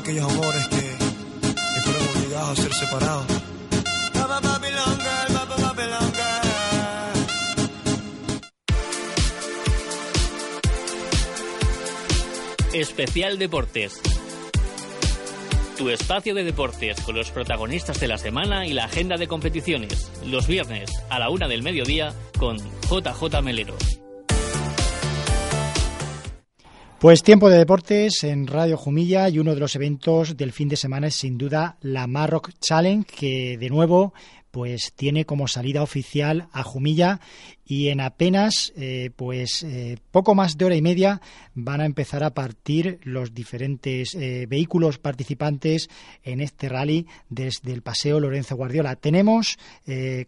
Aquellos amores que, que fueron obligados a ser separados. Especial Deportes. Tu espacio de deportes con los protagonistas de la semana y la agenda de competiciones. Los viernes a la una del mediodía con JJ Melero. Pues tiempo de deportes en Radio Jumilla y uno de los eventos del fin de semana es sin duda la Marrock Challenge, que de nuevo pues tiene como salida oficial a Jumilla y en apenas eh, pues eh, poco más de hora y media van a empezar a partir los diferentes eh, vehículos participantes en este rally desde el paseo Lorenzo Guardiola. Tenemos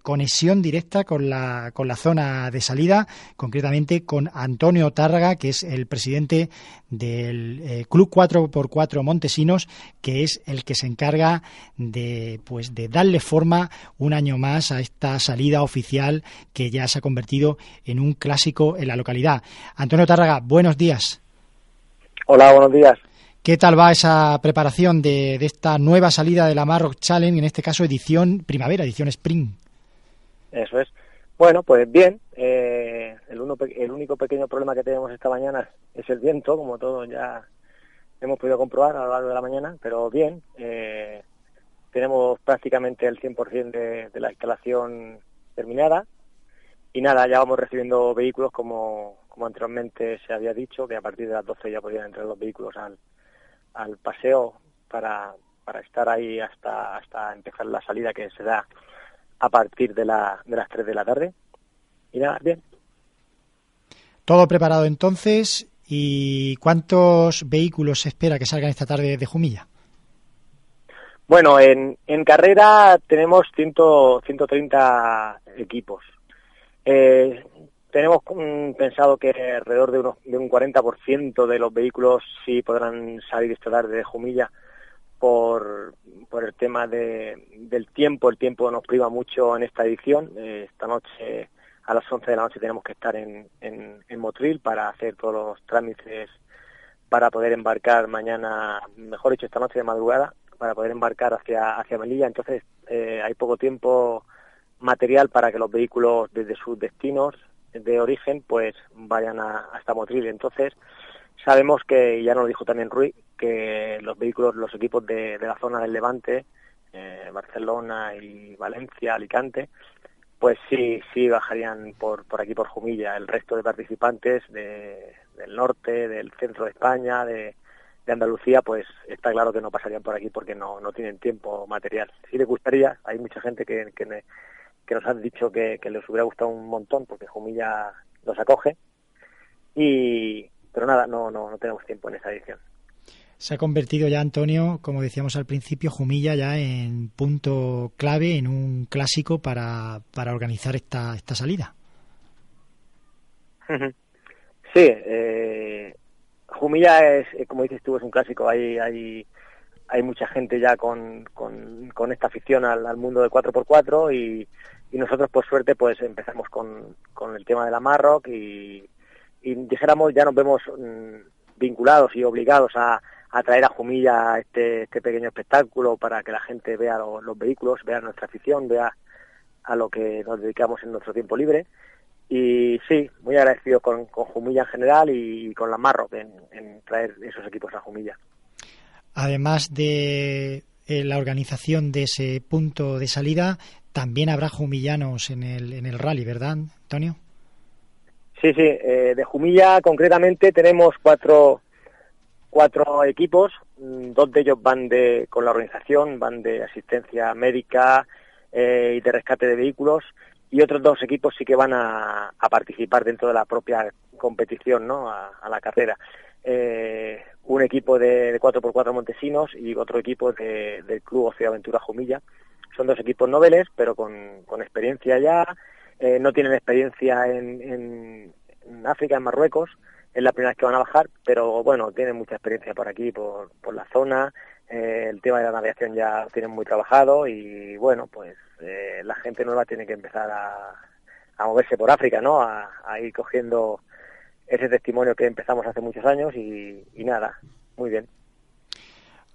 conexión directa con la, con la zona de salida, concretamente con Antonio Tárraga, que es el presidente del Club 4x4 Montesinos, que es el que se encarga de pues de darle forma un año más a esta salida oficial que ya se ha convertido en un clásico en la localidad. Antonio Tárraga, buenos días. Hola, buenos días. ¿Qué tal va esa preparación de, esta nueva salida de la Marrock Challenge, en este caso edición primavera, edición spring? Eso es. Bueno, pues bien. Eh, el, el único pequeño problema que tenemos esta mañana es el viento, como todos ya hemos podido comprobar a lo largo de la mañana, pero bien. Eh, tenemos prácticamente el 100% de, de la instalación terminada y nada, ya vamos recibiendo vehículos como, anteriormente se había dicho, que a partir de las 12 ya podían entrar los vehículos al, paseo para, estar ahí hasta, hasta empezar la salida que se da a partir de, la, de las 3 de la tarde. Y nada, bien. Todo preparado entonces. ¿Y cuántos vehículos se espera que salgan esta tarde de Jumilla? Bueno, en, en carrera tenemos 100, 130 equipos. Eh, tenemos pensado que alrededor de, un 40% de los vehículos sí podrán salir esta tarde de Jumilla por, por el tema de, del tiempo. El tiempo nos priva mucho en esta edición. Eh, esta noche, a las 11 de la noche, tenemos que estar en, en Motril para hacer todos los trámites para poder embarcar mañana, mejor dicho, esta noche de madrugada, para poder embarcar hacia, hacia Melilla. Entonces, eh, hay poco tiempo material para que los vehículos desde sus destinos de origen pues vayan a, hasta Motril. Entonces sabemos que, ya nos lo dijo también Rui, que los vehículos, los equipos de, la zona del Levante, eh, Barcelona y Valencia, Alicante, pues sí, sí bajarían por, por aquí por Jumilla. El resto de participantes de, del norte, del centro de España, de, de Andalucía, pues está claro que no pasarían por aquí porque no, no tienen tiempo material. Sí les gustaría, hay mucha gente que, que, me, que nos han dicho que, les hubiera gustado un montón porque Jumilla los acoge. Y, pero nada, no, no, no tenemos tiempo en esa edición. Se ha convertido ya, Antonio, como decíamos al principio, Jumilla ya en punto clave, en un clásico para, para organizar esta, esta salida. Sí, eh, Jumilla es, eh, como dices tú, es un clásico. Hay, hay, hay mucha gente ya con, con, con esta afición al, mundo del 4x4 y, nosotros por suerte pues empezamos con, con el tema de la Marrock y, dijéramos ya nos vemos mm, vinculados y obligados a, a traer a Jumilla este, este pequeño espectáculo para que la gente vea los vehículos, vea nuestra afición, vea a lo que nos dedicamos en nuestro tiempo libre. Y sí, muy agradecido con, con Jumilla en general y, con la Marrock en, en traer esos equipos a Jumilla. Además de eh, la organización de ese punto de salida, también habrá jumillanos en el, en el rally, ¿verdad, Antonio? Sí, sí, eh, de Jumilla concretamente tenemos cuatro, cuatro equipos, mm, dos de ellos van de, con la organización, van de asistencia médica eh, y de rescate de vehículos, y otros dos equipos sí que van a, participar dentro de la propia competición, ¿no? A, la carrera. eh, un equipo de, 4x4 Montesinos y otro equipo de, del Club Ocio Aventura Jumilla. Son dos equipos noveles, pero con, con experiencia ya. Eh, no tienen experiencia en, en, África, en Marruecos. Es la primera vez que van a bajar, pero bueno, tienen mucha experiencia por aquí, por, por la zona. Eh, el tema de la navegación ya lo tienen muy trabajado y bueno, pues eh, la gente nueva tiene que empezar a, a moverse por África, ¿no? A, ir cogiendo ese testimonio que empezamos hace muchos años y, nada, muy bien.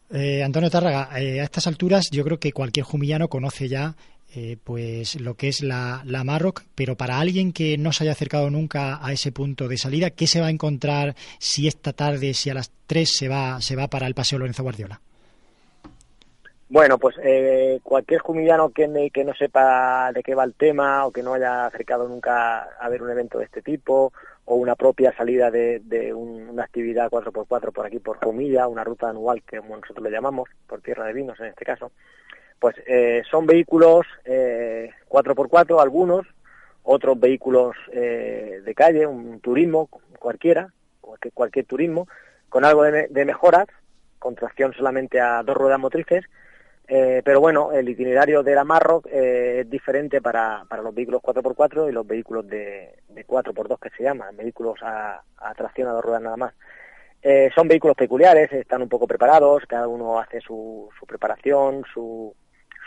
Eh, Antonio Tárraga, a estas alturas yo creo que cualquier jumillano conoce ya eh, pues lo que es la, la Marroc, pero para alguien que no se haya acercado nunca a ese punto de salida, ¿qué se va a encontrar si esta tarde, si a las 3 se va, se va para el Paseo Lorenzo Guardiola? Bueno, pues eh, cualquier jumillano que, no sepa de qué va el tema o que no haya acercado nunca a ver un evento de este tipo o una propia salida de, de una actividad 4x4 por aquí por Jumilla, una ruta anual que nosotros le llamamos, por Tierra de Vinos en este caso, pues eh, son vehículos eh, 4x4 algunos, otros vehículos eh, de calle, un turismo cualquiera, cualquier, cualquier turismo, con algo de, de mejoras, con tracción solamente a dos ruedas motrices, eh, pero bueno, el itinerario de la Marroc eh, es diferente para, para los vehículos 4x4 y los vehículos de, de 4x2 que se llaman, vehículos a, a tracción a dos ruedas nada más. Eh, son vehículos peculiares, están un poco preparados, cada uno hace su, preparación, su,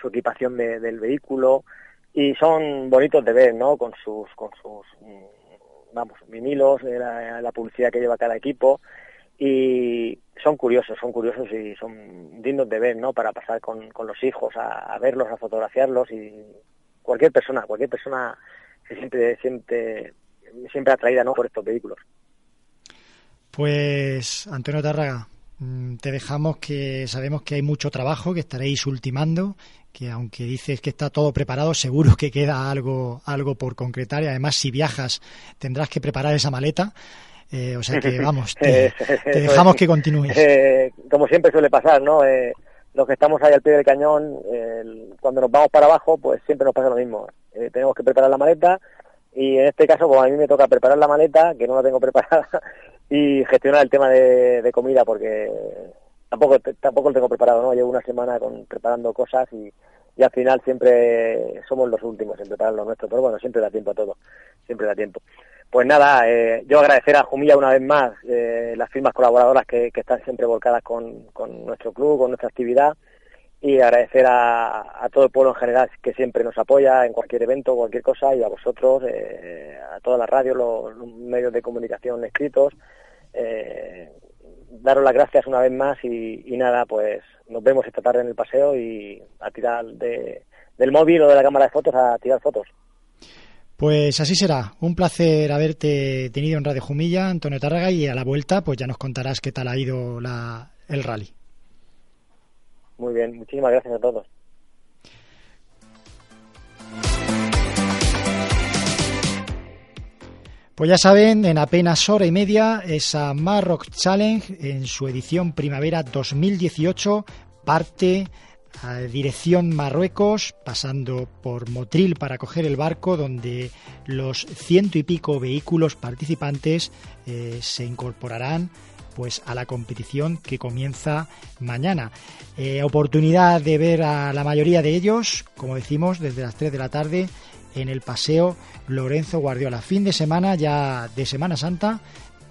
equipación de, del vehículo y son bonitos de ver, ¿no? Con sus, con sus, mm, vamos, vinilos, la publicidad que lleva cada equipo y son curiosos, son curiosos y son dignos de ver, ¿no? Para pasar con, con los hijos a, verlos, a fotografiarlos y cualquier persona, cualquier persona se siente siente siempre atraída, ¿no? Por estos vehículos. Pues Antonio Tárraga, mm, te dejamos que sabemos que hay mucho trabajo, que estaréis ultimando, que aunque dices que está todo preparado, seguro que queda algo algo por concretar y además si viajas tendrás que preparar esa maleta eh, o sea que vamos, te, te dejamos que continúes. Eh, como siempre suele pasar, ¿no? Eh, los que estamos ahí al pie del cañón, eh, cuando nos vamos para abajo, pues siempre nos pasa lo mismo. Eh, tenemos que preparar la maleta y en este caso, pues a mí me toca preparar la maleta, que no la tengo preparada, y gestionar el tema de, de comida, porque tampoco tampoco lo tengo preparado, ¿no? Llevo una semana con, preparando cosas y, y al final siempre somos los últimos en preparar lo nuestro, pero bueno, siempre da tiempo a todo, siempre da tiempo. Pues nada, eh, yo agradecer a Jumilla una vez más eh, las firmas colaboradoras que, están siempre volcadas con, con, nuestro club, con nuestra actividad y agradecer a, todo el pueblo en general que siempre nos apoya en cualquier evento, cualquier cosa y a vosotros, eh, a todas las radios, los, medios de comunicación escritos. Daros las gracias una vez más y, y, nada, pues nos vemos esta tarde en el paseo y a tirar de, del móvil o de la cámara de fotos a tirar fotos. Pues así será. Un placer haberte tenido en Radio Jumilla, Antonio Tárraga, y a la vuelta pues ya nos contarás qué tal ha ido la, el rally. Muy bien, muchísimas gracias a todos. Pues ya saben, en apenas hora y media, esa Marrock Challenge en su edición primavera 2018 parte a dirección Marruecos, pasando por Motril para coger el barco, donde los ciento y pico vehículos participantes eh, se incorporarán pues a la competición que comienza mañana. Eh, oportunidad de ver a la mayoría de ellos, como decimos, desde las 3 de la tarde en el paseo Lorenzo Guardiola. Fin de semana ya de Semana Santa,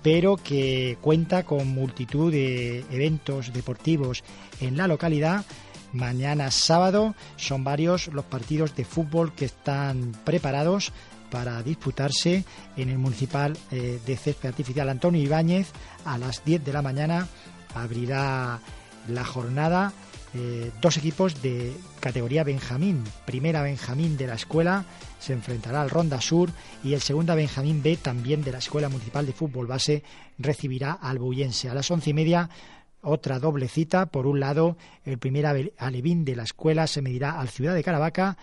pero que cuenta con multitud de eventos deportivos en la localidad mañana sábado. Son varios los partidos de fútbol que están preparados para disputarse en el municipal eh, de césped artificial Antonio Ibáñez a las 10 de la mañana abrirá la jornada eh, dos equipos de categoría Benjamín. Primera Benjamín de la escuela se enfrentará al Ronda Sur y el segunda Benjamín B también de la Escuela Municipal de Fútbol Base recibirá al Buyense. A las once y media otra doble cita. Por un lado, el primer alevín de la escuela se medirá al Ciudad de Caravaca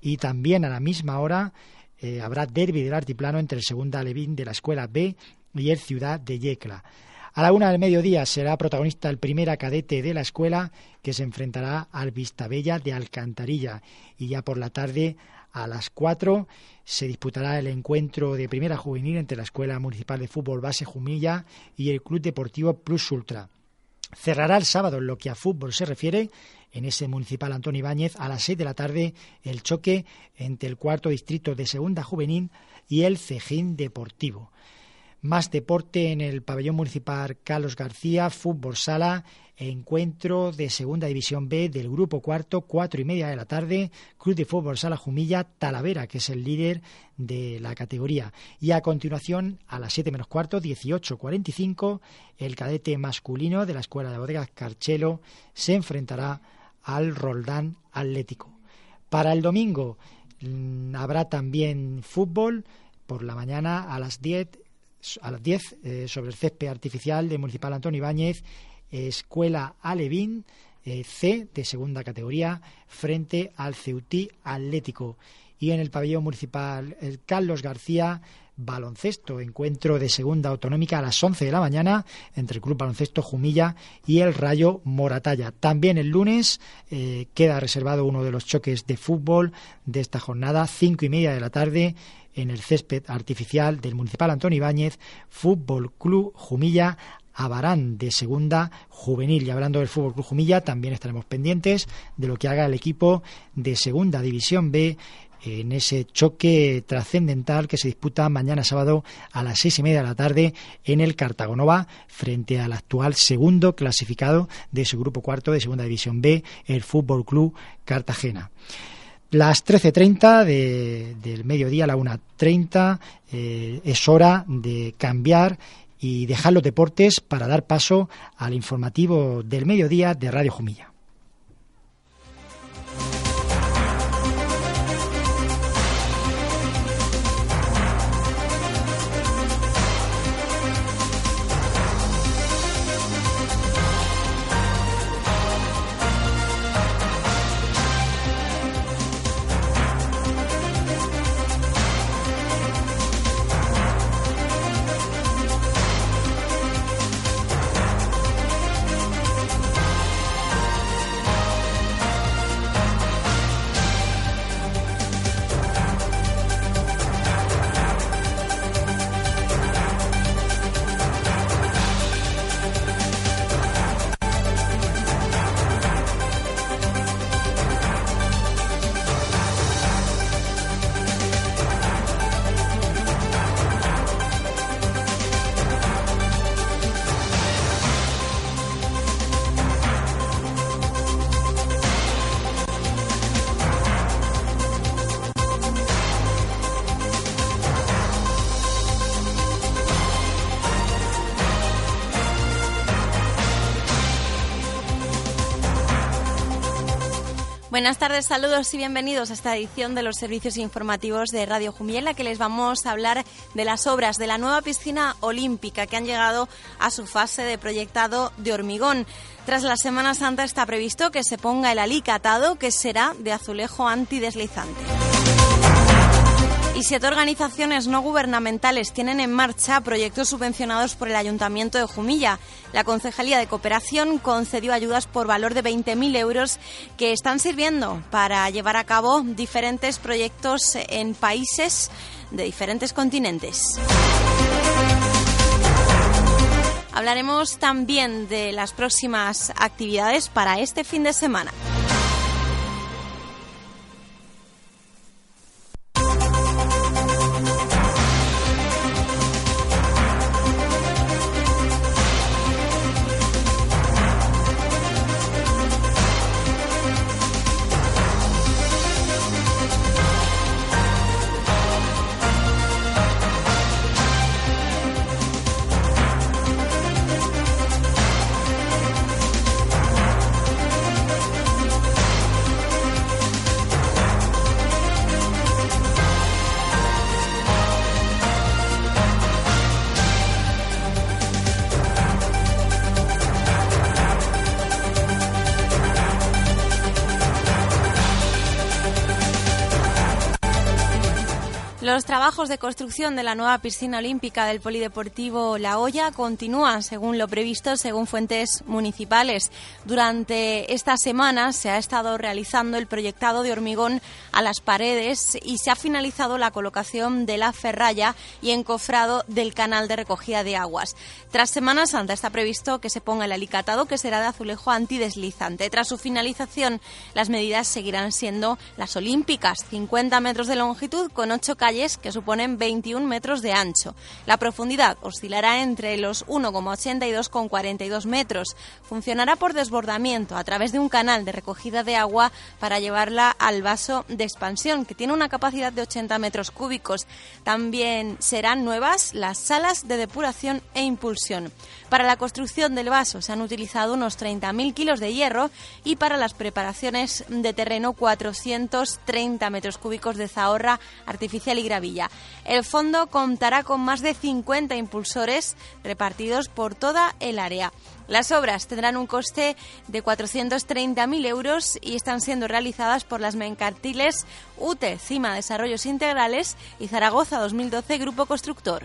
y también a la misma hora eh, habrá derby del altiplano entre el segundo alevín de la escuela B y el Ciudad de Yecla. A la una del mediodía será protagonista el primer cadete de la escuela que se enfrentará al Vistabella de Alcantarilla y ya por la tarde a las 4 se disputará el encuentro de primera juvenil entre la Escuela Municipal de Fútbol Base Jumilla y el Club Deportivo Plus Ultra. Cerrará el sábado en lo que a fútbol se refiere en ese municipal Antonio Ibáñez a las 6 de la tarde el choque entre el cuarto distrito de Segunda Juvenil y el Cejín Deportivo. Más deporte en el pabellón municipal Carlos García, fútbol sala, encuentro de segunda división B del grupo cuarto, cuatro y media de la tarde, Club de Fútbol Sala Jumilla, Talavera, que es el líder de la categoría. Y a continuación, a las siete menos cuarto, 18.45, el cadete masculino de la Escuela de Bodegas Carchelo se enfrentará al Roldán Atlético. Para el domingo mm, habrá también fútbol por la mañana a las 10 a las 10 eh, sobre el césped artificial de Municipal Antonio Ibáñez, Escuela Alevín eh, C de segunda categoría frente al Ceutí Atlético. Y en el pabellón municipal Carlos García, baloncesto, encuentro de segunda autonómica a las 11 de la mañana entre el Club Baloncesto Jumilla y el Rayo Moratalla. También el lunes eh, queda reservado uno de los choques de fútbol de esta jornada, cinco y media de la tarde en el césped artificial del Municipal Antonio Ibáñez, Fútbol Club Jumilla Abarán de segunda juvenil. Y hablando del Fútbol Club Jumilla, también estaremos pendientes de lo que haga el equipo de segunda división B en ese choque trascendental que se disputa mañana sábado a las seis y media de la tarde en el Cartagonova frente al actual segundo clasificado de su grupo cuarto de segunda división B, el Fútbol Club Cartagena. Las 13.30 de, del mediodía a la 1.30 eh, es hora de cambiar y dejar los deportes para dar paso al informativo del mediodía de Radio Jumilla. Buenas tardes, saludos y bienvenidos a esta edición de los servicios informativos de Radio Jumiel, que les vamos a hablar de las obras de la nueva piscina olímpica que han llegado a su fase de proyectado de hormigón. Tras la Semana Santa está previsto que se ponga el alicatado, que será de azulejo antideslizante. Y siete organizaciones no gubernamentales tienen en marcha proyectos subvencionados por el Ayuntamiento de Jumilla. La Concejalía de Cooperación concedió ayudas por valor de 20.000 euros que están sirviendo para llevar a cabo diferentes proyectos en países de diferentes continentes. Hablaremos también de las próximas actividades para este fin de semana. Trabajos de construcción de la nueva piscina olímpica del Polideportivo La Hoya continúan según lo previsto, según fuentes municipales. Durante esta semana se ha estado realizando el proyectado de hormigón a las paredes y se ha finalizado la colocación de la ferralla y encofrado del canal de recogida de aguas. Tras Semana Santa está previsto que se ponga el alicatado que será de azulejo antideslizante. Tras su finalización, las medidas seguirán siendo las olímpicas, 50 metros de longitud con 8 calles que suponen 21 metros de ancho. La profundidad oscilará entre los 1,82 con 42 metros. Funcionará por desbordamiento a través de un canal de recogida de agua para llevarla al vaso de expansión, que tiene una capacidad de 80 metros cúbicos. También serán nuevas las salas de depuración e impulsión. Para la construcción del vaso se han utilizado unos 30.000 kilos de hierro y para las preparaciones de terreno 430 metros cúbicos de zahorra artificial y gravilla. El fondo contará con más de 50 impulsores repartidos por toda el área. Las obras tendrán un coste de 430.000 euros y están siendo realizadas por las mencartiles UTE, CIMA Desarrollos Integrales y Zaragoza 2012 Grupo Constructor.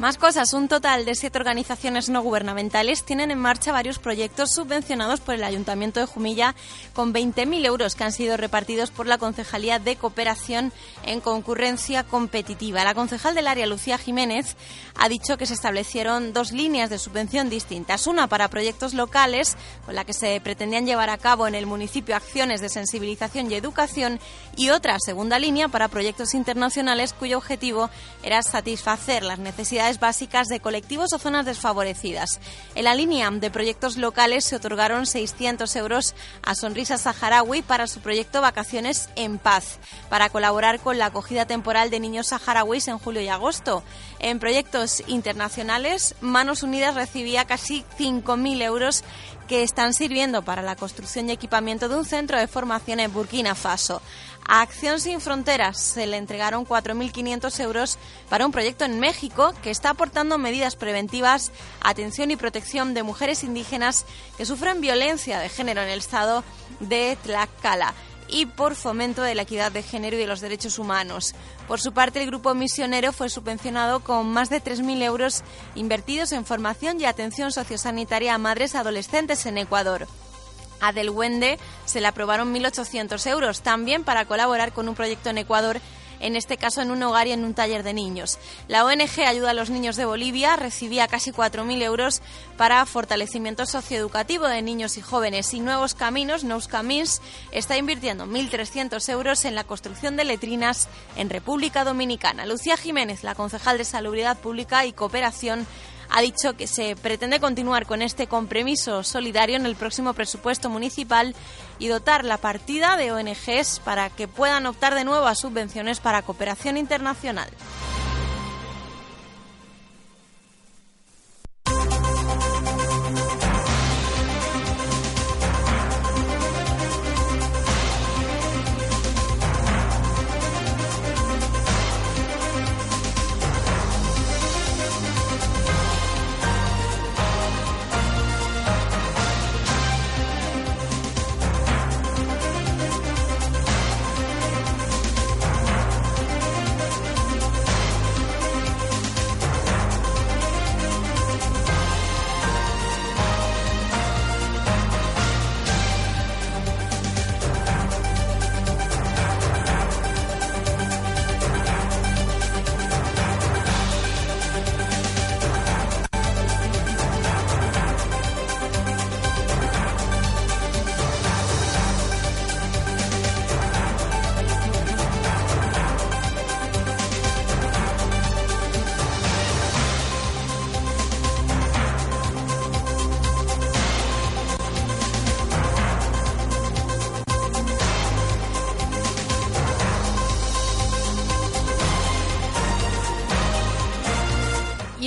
Más cosas. Un total de siete organizaciones no gubernamentales tienen en marcha varios proyectos subvencionados por el Ayuntamiento de Jumilla con 20.000 euros que han sido repartidos por la Concejalía de Cooperación en concurrencia competitiva. La concejal del área, Lucía Jiménez, ha dicho que se establecieron dos líneas de subvención distintas. Una para proyectos locales, con la que se pretendían llevar a cabo en el municipio acciones de sensibilización y educación, y otra segunda línea para proyectos internacionales cuyo objetivo era satisfacer las necesidades básicas de colectivos o zonas desfavorecidas. En la línea de proyectos locales se otorgaron 600 euros a Sonrisa Saharaui para su proyecto Vacaciones en Paz, para colaborar con la acogida temporal de niños saharauis en julio y agosto. En proyectos internacionales, Manos Unidas recibía casi 5.000 euros que están sirviendo para la construcción y equipamiento de un centro de formación en Burkina Faso. A Acción Sin Fronteras se le entregaron 4.500 euros para un proyecto en México que está aportando medidas preventivas, atención y protección de mujeres indígenas que sufren violencia de género en el estado de Tlaxcala y por fomento de la equidad de género y de los derechos humanos. Por su parte, el grupo misionero fue subvencionado con más de 3.000 euros invertidos en formación y atención sociosanitaria a madres adolescentes en Ecuador. A Del Wende se le aprobaron 1.800 euros, también para colaborar con un proyecto en Ecuador en este caso en un hogar y en un taller de niños. La ONG Ayuda a los Niños de Bolivia recibía casi 4.000 euros para fortalecimiento socioeducativo de niños y jóvenes y Nuevos Caminos, Nous Camins, está invirtiendo 1.300 euros en la construcción de letrinas en República Dominicana. Lucía Jiménez, la concejal de Salubridad Pública y Cooperación, ha dicho que se pretende continuar con este compromiso solidario en el próximo presupuesto municipal y dotar la partida de ONGs para que puedan optar de nuevo a subvenciones para cooperación internacional.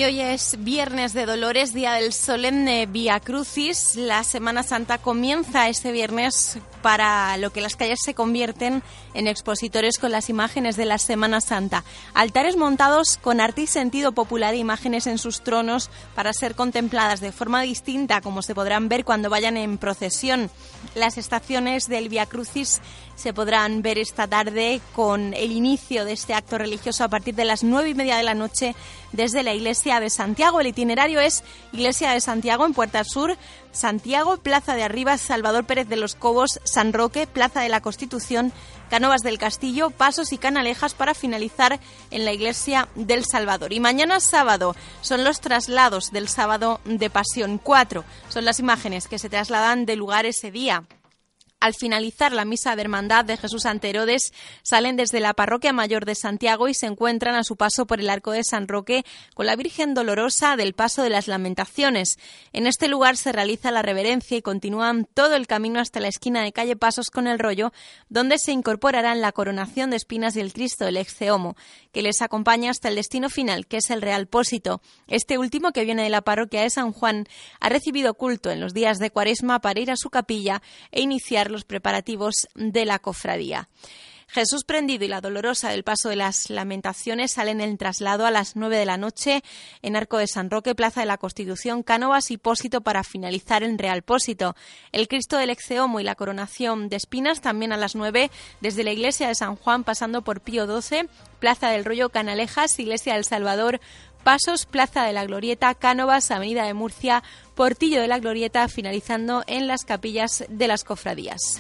Hoy es viernes de Dolores, día del solemne Via Crucis. La Semana Santa comienza este viernes para lo que las calles se convierten en expositores con las imágenes de la Semana Santa. Altares montados con arte y sentido popular e imágenes en sus tronos para ser contempladas de forma distinta, como se podrán ver cuando vayan en procesión. Las estaciones del Via Crucis se podrán ver esta tarde con el inicio de este acto religioso a partir de las nueve y media de la noche desde la Iglesia de Santiago. El itinerario es Iglesia de Santiago en Puerta Sur, Santiago, Plaza de Arriba, Salvador Pérez de los Cobos, San Roque, Plaza de la Constitución, Canovas del Castillo, Pasos y Canalejas para finalizar en la Iglesia del Salvador. Y mañana sábado son los traslados del sábado de Pasión. Cuatro son las imágenes que se trasladan de lugar ese día al finalizar la misa de Hermandad de Jesús ante Herodes, salen desde la Parroquia Mayor de Santiago y se encuentran a su paso por el Arco de San Roque con la Virgen Dolorosa del Paso de las Lamentaciones. En este lugar se realiza la reverencia y continúan todo el camino hasta la esquina de calle Pasos con el Rollo, donde se incorporarán la coronación de espinas del Cristo del Exceomo, que les acompaña hasta el destino final, que es el Real Pósito. Este último, que viene de la parroquia de San Juan, ha recibido culto en los días de Cuaresma para ir a su capilla e iniciar los preparativos de la cofradía. Jesús prendido y la dolorosa del paso de las lamentaciones salen en el traslado a las nueve de la noche en Arco de San Roque, Plaza de la Constitución, Cánovas y Pósito para finalizar en Real Pósito. El Cristo del Exceomo y la coronación de espinas también a las nueve desde la iglesia de San Juan pasando por Pío XII, Plaza del Rollo Canalejas, Iglesia del Salvador, Pasos, Plaza de la Glorieta, Cánovas, Avenida de Murcia, Portillo de la Glorieta, finalizando en las capillas de las cofradías.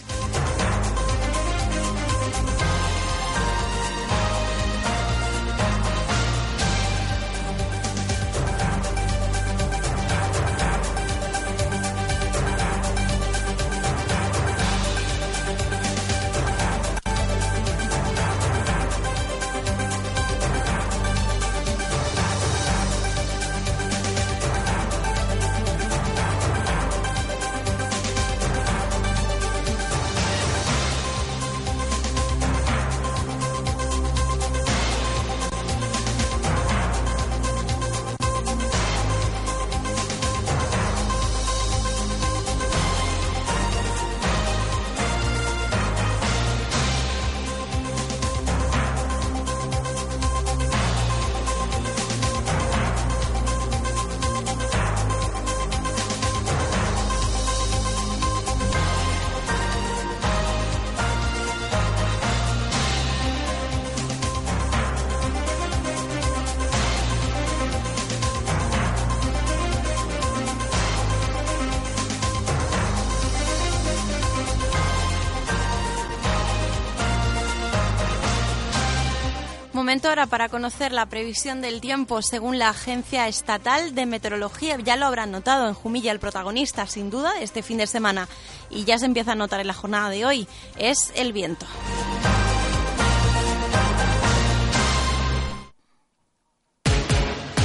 Ahora para conocer la previsión del tiempo según la Agencia Estatal de Meteorología. Ya lo habrán notado en Jumilla, el protagonista, sin duda, este fin de semana. Y ya se empieza a notar en la jornada de hoy. Es el viento.